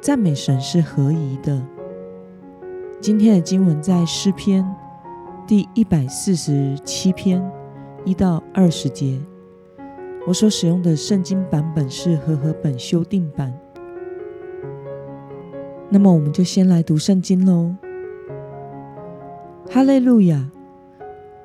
赞美神是合宜的。今天的经文在诗篇第一百四十七篇一到二十节。我所使用的圣经版本是和合本修订版。那么，我们就先来读圣经喽。哈利路亚！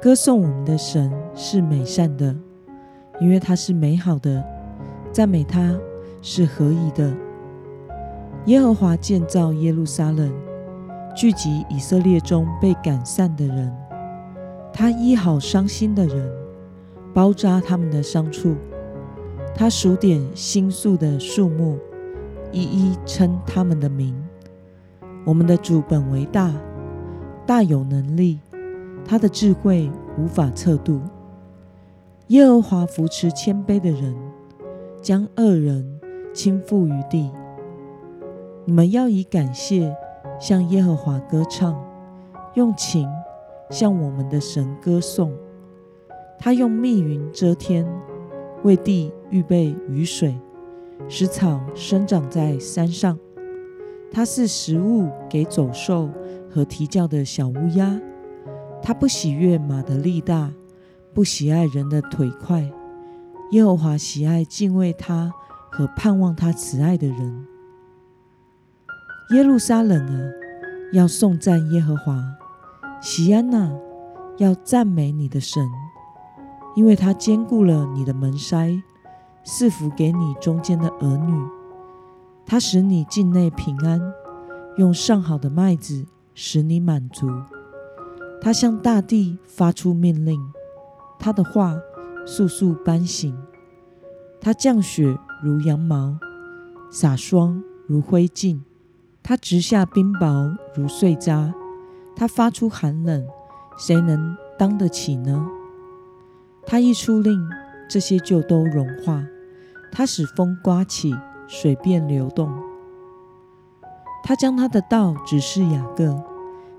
歌颂我们的神是美善的，因为他是美好的。赞美他是合宜的。耶和华建造耶路撒冷，聚集以色列中被赶散的人。他医好伤心的人，包扎他们的伤处。他数点星宿的数目，一一称他们的名。我们的主本为大，大有能力，他的智慧无法测度。耶和华扶持谦卑的人，将恶人倾覆于地。你们要以感谢向耶和华歌唱，用情向我们的神歌颂。他用密云遮天，为地预备雨水，使草生长在山上。他是食物给走兽和啼叫的小乌鸦。他不喜悦马的力大，不喜爱人的腿快。耶和华喜爱敬畏他和盼望他慈爱的人。耶路撒冷啊，要颂赞耶和华；喜安娜，要赞美你的神，因为他兼顾了你的门筛，赐福给你中间的儿女。他使你境内平安，用上好的麦子使你满足。他向大地发出命令，他的话速速颁行。他降雪如羊毛，洒霜如灰烬。他直下冰雹如碎渣。他发出寒冷，谁能当得起呢？他一出令，这些就都融化。他使风刮起。水便流动。他将他的道指示雅各，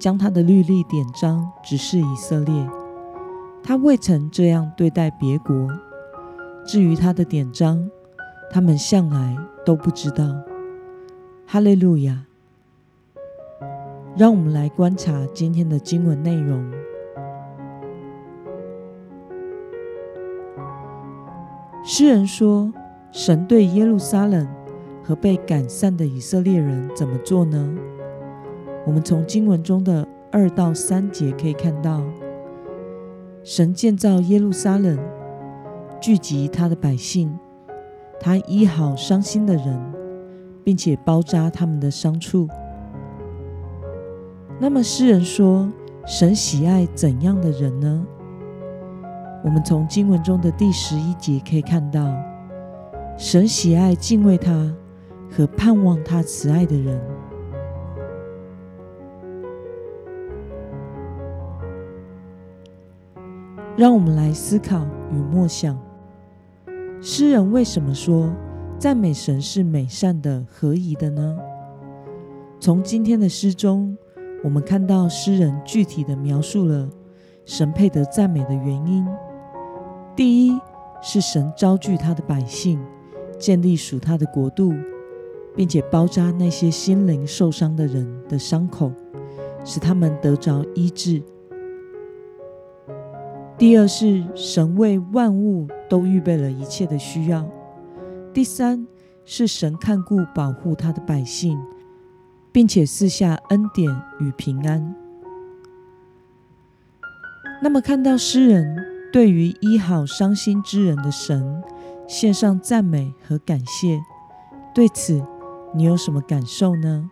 将他的律例典章指示以色列。他未曾这样对待别国。至于他的典章，他们向来都不知道。哈利路亚！让我们来观察今天的经文内容。诗人说。神对耶路撒冷和被赶散的以色列人怎么做呢？我们从经文中的二到三节可以看到，神建造耶路撒冷，聚集他的百姓，他医好伤心的人，并且包扎他们的伤处。那么诗人说，神喜爱怎样的人呢？我们从经文中的第十一节可以看到。神喜爱敬畏他和盼望他慈爱的人。让我们来思考与默想：诗人为什么说赞美神是美善的、合宜的呢？从今天的诗中，我们看到诗人具体的描述了神配得赞美的原因。第一是神招聚他的百姓。建立属他的国度，并且包扎那些心灵受伤的人的伤口，使他们得着医治。第二是神为万物都预备了一切的需要。第三是神看顾保护他的百姓，并且赐下恩典与平安。那么，看到诗人对于医好伤心之人的神。献上赞美和感谢，对此你有什么感受呢？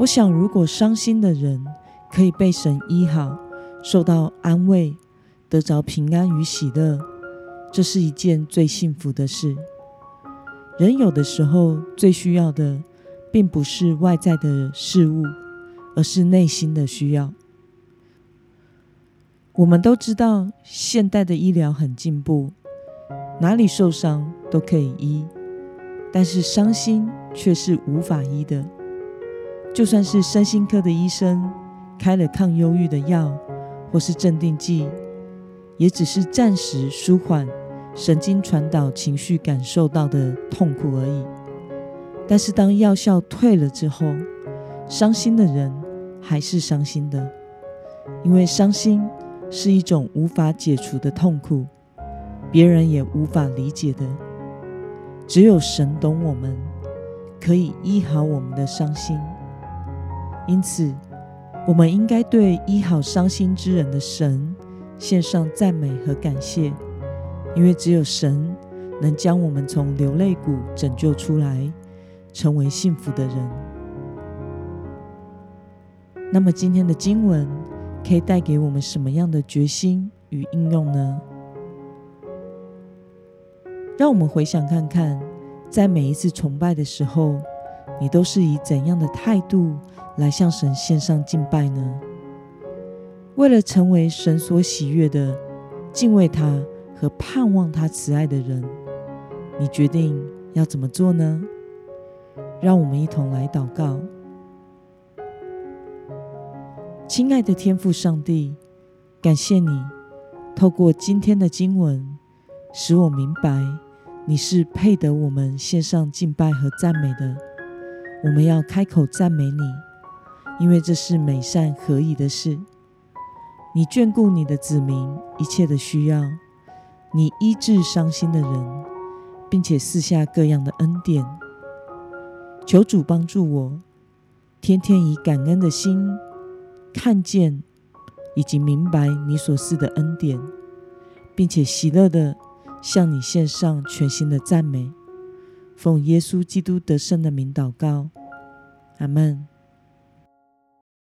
我想，如果伤心的人可以被神医好，受到安慰，得着平安与喜乐，这是一件最幸福的事。人有的时候最需要的，并不是外在的事物，而是内心的需要。我们都知道，现代的医疗很进步，哪里受伤都可以医，但是伤心却是无法医的。就算是身心科的医生开了抗忧郁的药，或是镇定剂，也只是暂时舒缓神经传导情绪感受到的痛苦而已。但是当药效退了之后，伤心的人还是伤心的，因为伤心。是一种无法解除的痛苦，别人也无法理解的。只有神懂我们，可以医好我们的伤心。因此，我们应该对医好伤心之人的神献上赞美和感谢，因为只有神能将我们从流泪谷拯救出来，成为幸福的人。那么，今天的经文。可以带给我们什么样的决心与应用呢？让我们回想看看，在每一次崇拜的时候，你都是以怎样的态度来向神献上敬拜呢？为了成为神所喜悦的、敬畏他和盼望他慈爱的人，你决定要怎么做呢？让我们一同来祷告。亲爱的天父上帝，感谢你透过今天的经文，使我明白你是配得我们献上敬拜和赞美的。我们要开口赞美你，因为这是美善合宜的事。你眷顾你的子民一切的需要，你医治伤心的人，并且赐下各样的恩典。求主帮助我，天天以感恩的心。看见以及明白你所赐的恩典，并且喜乐的向你献上全新的赞美，奉耶稣基督得胜的名祷告，阿门。